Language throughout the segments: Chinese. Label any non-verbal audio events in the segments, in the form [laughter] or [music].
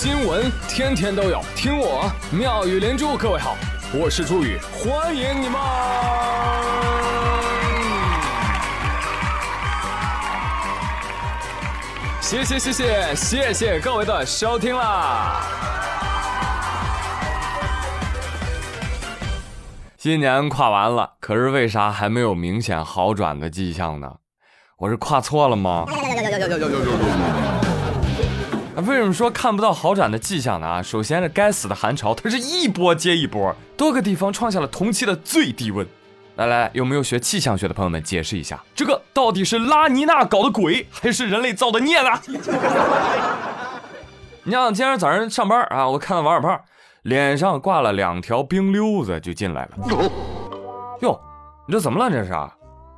新闻天天都有，听我妙语连珠。各位好，我是朱宇，欢迎你们！谢谢谢谢谢谢各位的收听啦！新年跨完了，可是为啥还没有明显好转的迹象呢？我是跨错了吗？为什么说看不到好转的迹象呢？啊，首先这该死的寒潮，它是一波接一波，多个地方创下了同期的最低温。来来，有没有学气象学的朋友们解释一下，这个到底是拉尼娜搞的鬼，还是人类造的孽呢？[laughs] 你像今天早上上班啊，我看到王小胖脸上挂了两条冰溜子就进来了。哟，你这怎么了？这是？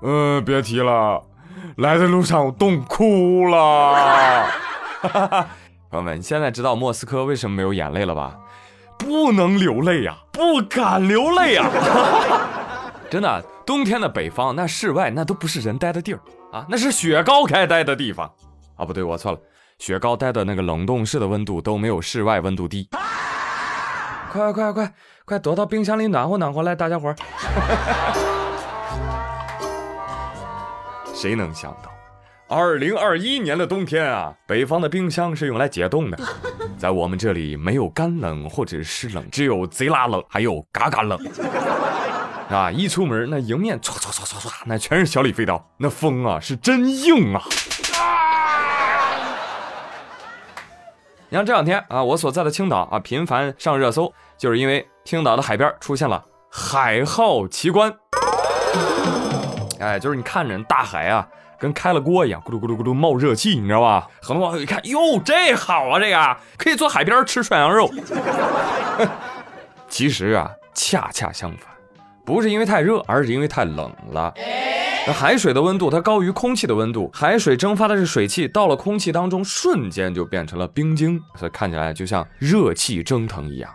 嗯，别提了，来的路上我冻哭了。[laughs] 朋友们，你现在知道莫斯科为什么没有眼泪了吧？不能流泪呀，不敢流泪呀！[laughs] 真的，冬天的北方，那室外那都不是人待的地儿啊，那是雪糕该待的地方啊！不对，我错了，雪糕待的那个冷冻室的温度都没有室外温度低。快快快快快，躲到冰箱里暖和暖和来，大家伙儿！[laughs] 谁能想到？二零二一年的冬天啊，北方的冰箱是用来解冻的。[laughs] 在我们这里没有干冷或者湿冷，只有贼拉冷，还有嘎嘎冷。啊，一出门那迎面唰唰唰唰唰，那全是小李飞刀，那风啊是真硬啊！你像这两天啊，我所在的青岛啊频繁上热搜，就是因为青岛的海边出现了海号奇观。哎，就是你看着大海啊。跟开了锅一样，咕噜咕噜咕噜冒热气，你知道吧？很多网友一看，哟，这好啊，这个可以坐海边吃涮羊肉。[laughs] 其实啊，恰恰相反，不是因为太热，而是因为太冷了。那海水的温度它高于空气的温度，海水蒸发的是水汽，到了空气当中，瞬间就变成了冰晶，所以看起来就像热气蒸腾一样。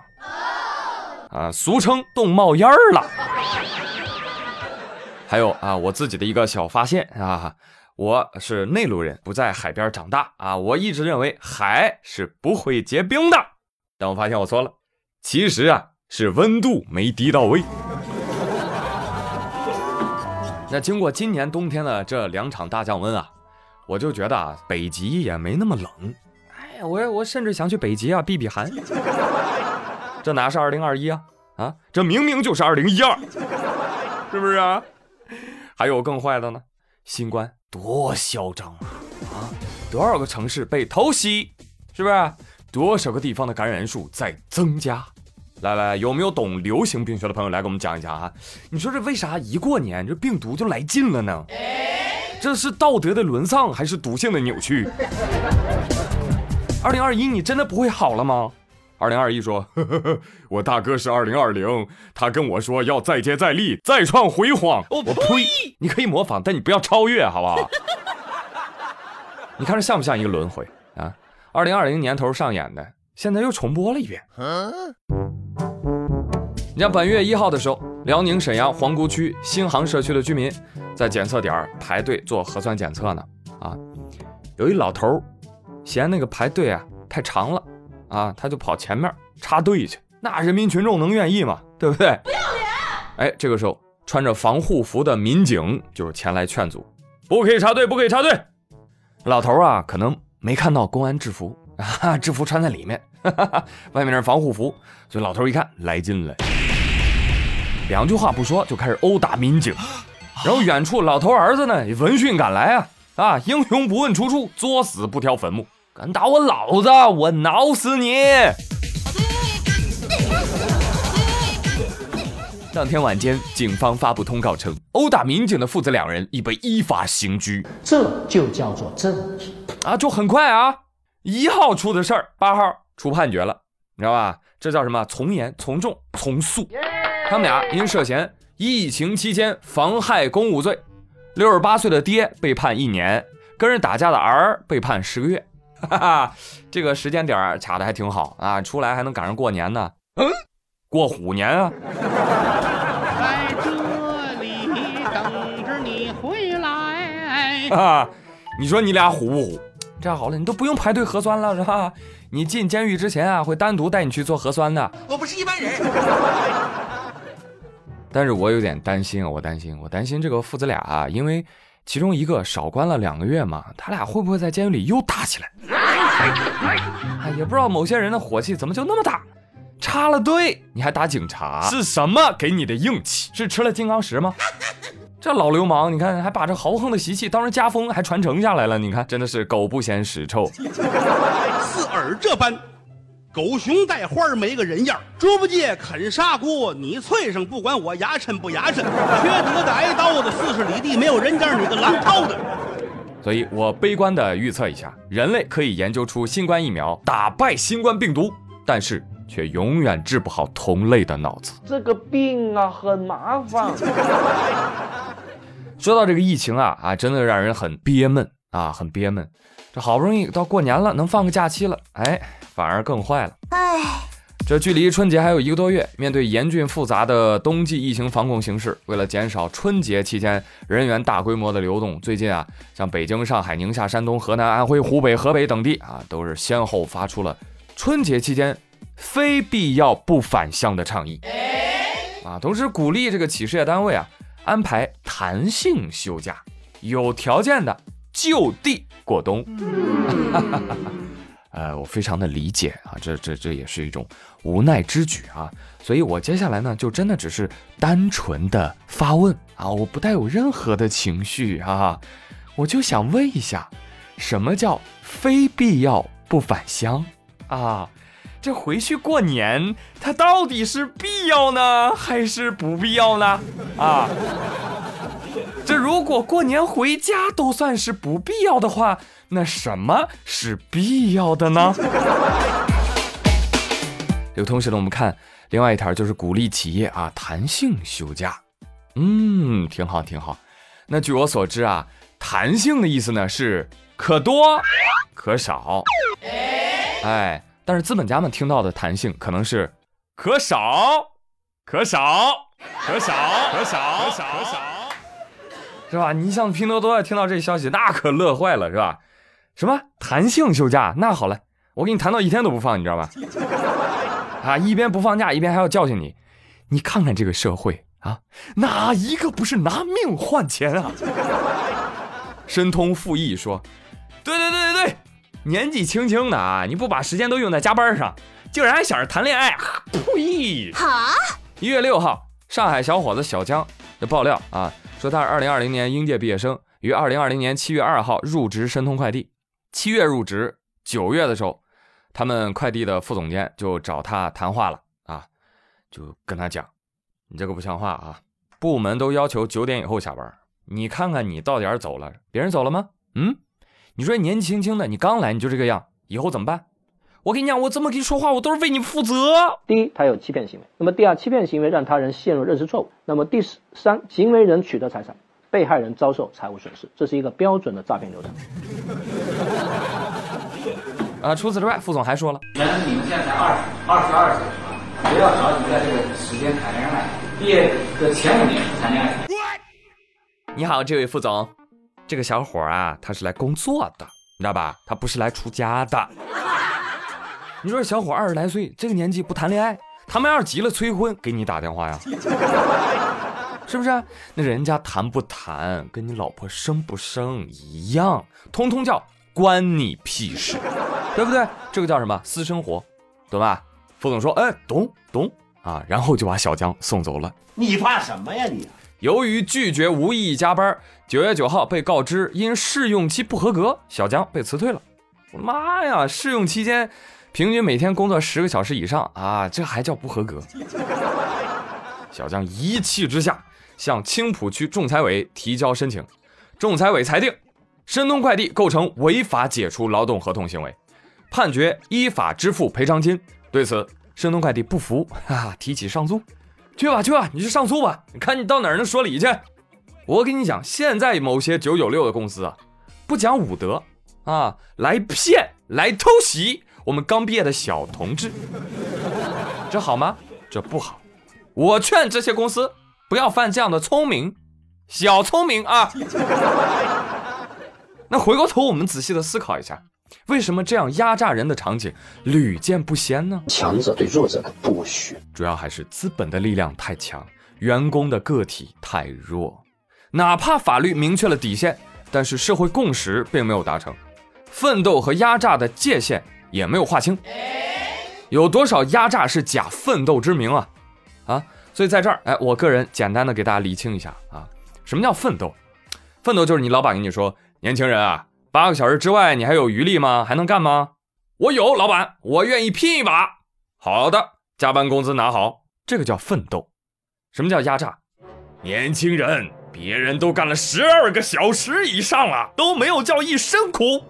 啊，俗称冻冒烟儿了。还有啊，我自己的一个小发现啊。我是内陆人，不在海边长大啊！我一直认为海是不会结冰的，但我发现我错了。其实啊，是温度没低到位。那经过今年冬天的这两场大降温啊，我就觉得啊，北极也没那么冷。哎呀，我我甚至想去北极啊避避寒。[laughs] 这哪是二零二一啊？啊，这明明就是二零一二，[laughs] 是不是啊？还有更坏的呢，新冠。多嚣张啊！啊，多少个城市被偷袭，是不是？多少个地方的感染人数在增加？来来，有没有懂流行病学的朋友来给我们讲一讲啊？你说这为啥一过年这病毒就来劲了呢？这是道德的沦丧还是毒性的扭曲？二零二一你真的不会好了吗？二零二一说，呵呵呵，我大哥是二零二零，他跟我说要再接再厉，再创辉煌。我呸！你可以模仿，但你不要超越，好不好？[laughs] 你看这像不像一个轮回啊？二零二零年头上演的，现在又重播了一遍。你像本月一号的时候，辽宁沈阳皇姑区新航社区的居民在检测点排队做核酸检测呢。啊，有一老头嫌那个排队啊太长了。啊，他就跑前面插队去，那人民群众能愿意吗？对不对？不要脸！哎，这个时候穿着防护服的民警就是前来劝阻，不可以插队，不可以插队。老头啊，可能没看到公安制服 [laughs] 啊，制服穿在里面，[laughs] 外面是防护服，所以老头一看来劲了，两句话不说就开始殴打民警。然后远处老头儿子呢闻讯赶来啊啊，英雄不问出处，作死不挑坟墓。敢打我老子，我挠死你！[laughs] 当天晚间，警方发布通告称，殴打民警的父子两人已被依法刑拘。这就叫做正义啊！就很快啊，一号出的事儿，八号出判决了，你知道吧？这叫什么？从严、从重、从速。他们俩因涉嫌疫情期间妨害公务罪，六十八岁的爹被判一年，跟人打架的儿被判十个月。哈哈，这个时间点卡的还挺好啊，出来还能赶上过年呢。嗯，过虎年啊。在这里等着你回来。啊，你说你俩虎不虎？这样好了，你都不用排队核酸了，是吧？你进监狱之前啊，会单独带你去做核酸的。我不是一般人。[laughs] 但是我有点担心啊，我担心，我担心这个父子俩啊，因为其中一个少关了两个月嘛，他俩会不会在监狱里又打起来？哎，也不知道某些人的火气怎么就那么大，插了队你还打警察，是什么给你的硬气？是吃了金刚石吗？[laughs] 这老流氓，你看还把这豪横的习气当成家风，还传承下来了。你看，真的是狗不嫌屎臭。似尔这般。狗熊带花没个人样猪八戒啃砂锅，你脆生不管我牙碜不牙碜，缺德的挨刀的，四十里地没有人家你个狼掏的。所以我悲观的预测一下，人类可以研究出新冠疫苗，打败新冠病毒，但是却永远治不好同类的脑子。这个病啊，很麻烦。[laughs] 说到这个疫情啊啊，真的让人很憋闷啊，很憋闷。这好不容易到过年了，能放个假期了，哎。反而更坏了。唉，这距离春节还有一个多月，面对严峻复杂的冬季疫情防控形势，为了减少春节期间人员大规模的流动，最近啊，像北京、上海、宁夏、山东、河南、安徽、湖北、河北等地啊，都是先后发出了春节期间非必要不返乡的倡议。啊，同时鼓励这个企事业单位啊安排弹性休假，有条件的就地过冬。[laughs] 呃，我非常的理解啊，这这这也是一种无奈之举啊，所以我接下来呢，就真的只是单纯的发问啊，我不带有任何的情绪啊，我就想问一下，什么叫非必要不返乡啊？这回去过年，它到底是必要呢，还是不必要呢？啊？这如果过年回家都算是不必要的话，那什么是必要的呢？[laughs] 有同学呢，我们看另外一条，就是鼓励企业啊弹性休假。嗯，挺好挺好。那据我所知啊，弹性的意思呢是可多可少。哎，但是资本家们听到的弹性可能是可少可少可少可少可少可少。是吧？你像拼多多听到这消息，那可乐坏了，是吧？什么弹性休假？那好了，我给你谈到一天都不放，你知道吧？啊，一边不放假，一边还要教训你。你看看这个社会啊，哪一个不是拿命换钱啊？申通复议说：“对对对对对，年纪轻轻的啊，你不把时间都用在加班上，竟然还想着谈恋爱？呸！”哈，一月六号，上海小伙子小江的爆料啊。说他是二零二零年应届毕业生，于二零二零年七月二号入职申通快递，七月入职，九月的时候，他们快递的副总监就找他谈话了啊，就跟他讲，你这个不像话啊，部门都要求九点以后下班，你看看你到点走了，别人走了吗？嗯，你说年轻轻的，你刚来你就这个样，以后怎么办？我跟你讲，我这么跟你说话，我都是为你负责。第一，他有欺骗行为；那么第二，欺骗行为让他人陷入认识错误；那么第三，行为人取得财产，被害人遭受财务损失，这是一个标准的诈骗流程。啊，除此之外，副总还说了，原来你们现在才二十二十二岁啊，不要着急在这个时间谈恋爱，毕业的前五年谈恋爱。你好，这位副总，这个小伙啊，他是来工作的，你知道吧？他不是来出家的。你说小伙二十来岁，这个年纪不谈恋爱，他们要是急了催婚，给你打电话呀？[laughs] 是不是？那人家谈不谈，跟你老婆生不生一样，通通叫关你屁事，对不对？这个叫什么私生活，懂吧？副总说，哎，懂懂啊，然后就把小江送走了。你怕什么呀你？由于拒绝无意义加班，九月九号被告知因试用期不合格，小江被辞退了。我妈呀，试用期间。平均每天工作十个小时以上啊，这还叫不合格？小江一气之下向青浦区仲裁委提交申请，仲裁委裁定申通快递构成违法解除劳动合同行为，判决依法支付赔偿金。对此，申通快递不服，哈哈，提起上诉。去吧去吧，你去上诉吧，你看你到哪儿能说理去？我跟你讲，现在某些九九六的公司啊，不讲武德啊，来骗来偷袭。我们刚毕业的小同志，这好吗？这不好。我劝这些公司不要犯这样的聪明小聪明啊。那回过头，我们仔细的思考一下，为什么这样压榨人的场景屡见不鲜呢？强者对弱者的剥削，主要还是资本的力量太强，员工的个体太弱。哪怕法律明确了底线，但是社会共识并没有达成，奋斗和压榨的界限也没有划清。有多少压榨是假奋斗之名啊？啊！所以在这儿，哎，我个人简单的给大家理清一下啊，什么叫奋斗？奋斗就是你老板跟你说，年轻人啊。八个小时之外，你还有余力吗？还能干吗？我有，老板，我愿意拼一把。好的，加班工资拿好，这个叫奋斗。什么叫压榨？年轻人，别人都干了十二个小时以上了，都没有叫一声苦，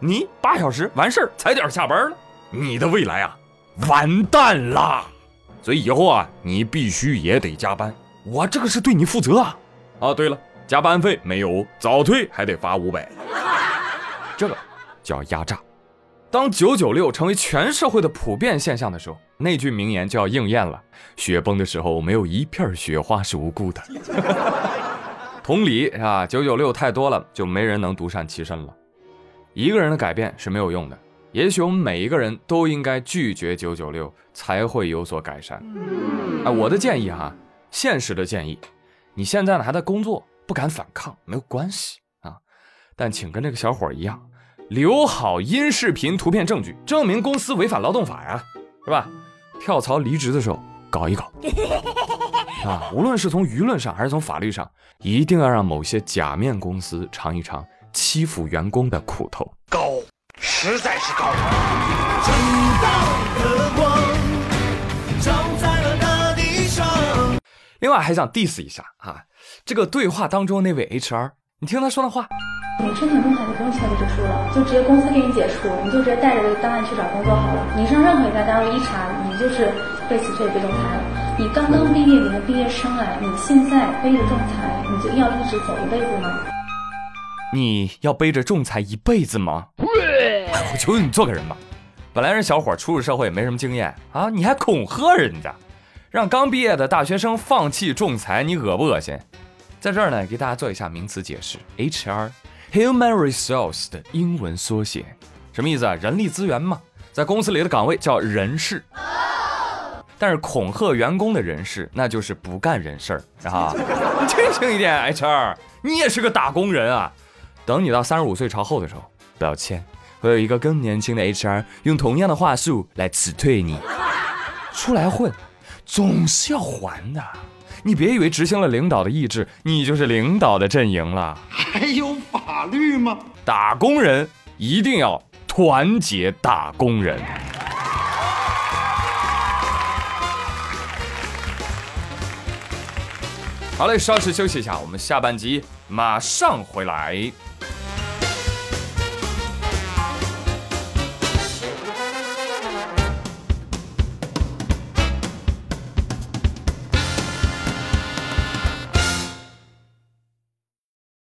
你八小时完事儿，踩点下班了，你的未来啊，完蛋啦！所以以后啊，你必须也得加班，我这个是对你负责啊。哦，对了，加班费没有，早退还得罚五百。这个叫压榨。当九九六成为全社会的普遍现象的时候，那句名言就要应验了：雪崩的时候，没有一片雪花是无辜的。[laughs] 同理啊，九九六太多了，就没人能独善其身了。一个人的改变是没有用的，也许我们每一个人都应该拒绝九九六，才会有所改善。哎，我的建议哈，现实的建议，你现在呢还在工作，不敢反抗没有关系。但请跟这个小伙一样，留好音视频图片证据，证明公司违反劳动法呀，是吧？跳槽离职的时候搞一搞 [laughs] 啊！无论是从舆论上还是从法律上，一定要让某些假面公司尝一尝欺负员工的苦头。高，实在是高。正道的光照在了大地上另外还想 diss 一下啊，这个对话当中那位 HR，你听他说的话。你申请仲裁就不用签离职书了，就直接公司给你解除，你就直接带着这个档案去找工作好了。你上任何一家单位一查，你就是被辞退、被仲裁了。你刚刚毕业，你的毕业生哎，你现在背着仲裁，你就要一直走一辈子吗？你要背着仲裁一辈子吗？我求求你做个人吧。本来人小伙初入社会没什么经验啊，你还恐吓人家，让刚毕业的大学生放弃仲裁，你恶不恶心？在这儿呢，给大家做一下名词解释，HR。Human resource 的英文缩写，什么意思啊？人力资源嘛，在公司里的岗位叫人事。但是恐吓员工的人事，那就是不干人事儿啊！你清醒一点，HR，你也是个打工人啊！等你到三十五岁朝后的时候，不要签，会有一个更年轻的 HR 用同样的话术来辞退你。出来混，总是要还的。你别以为执行了领导的意志，你就是领导的阵营了。还有法律吗？打工人一定要团结打工人。好嘞，稍事休息一下，我们下半集马上回来。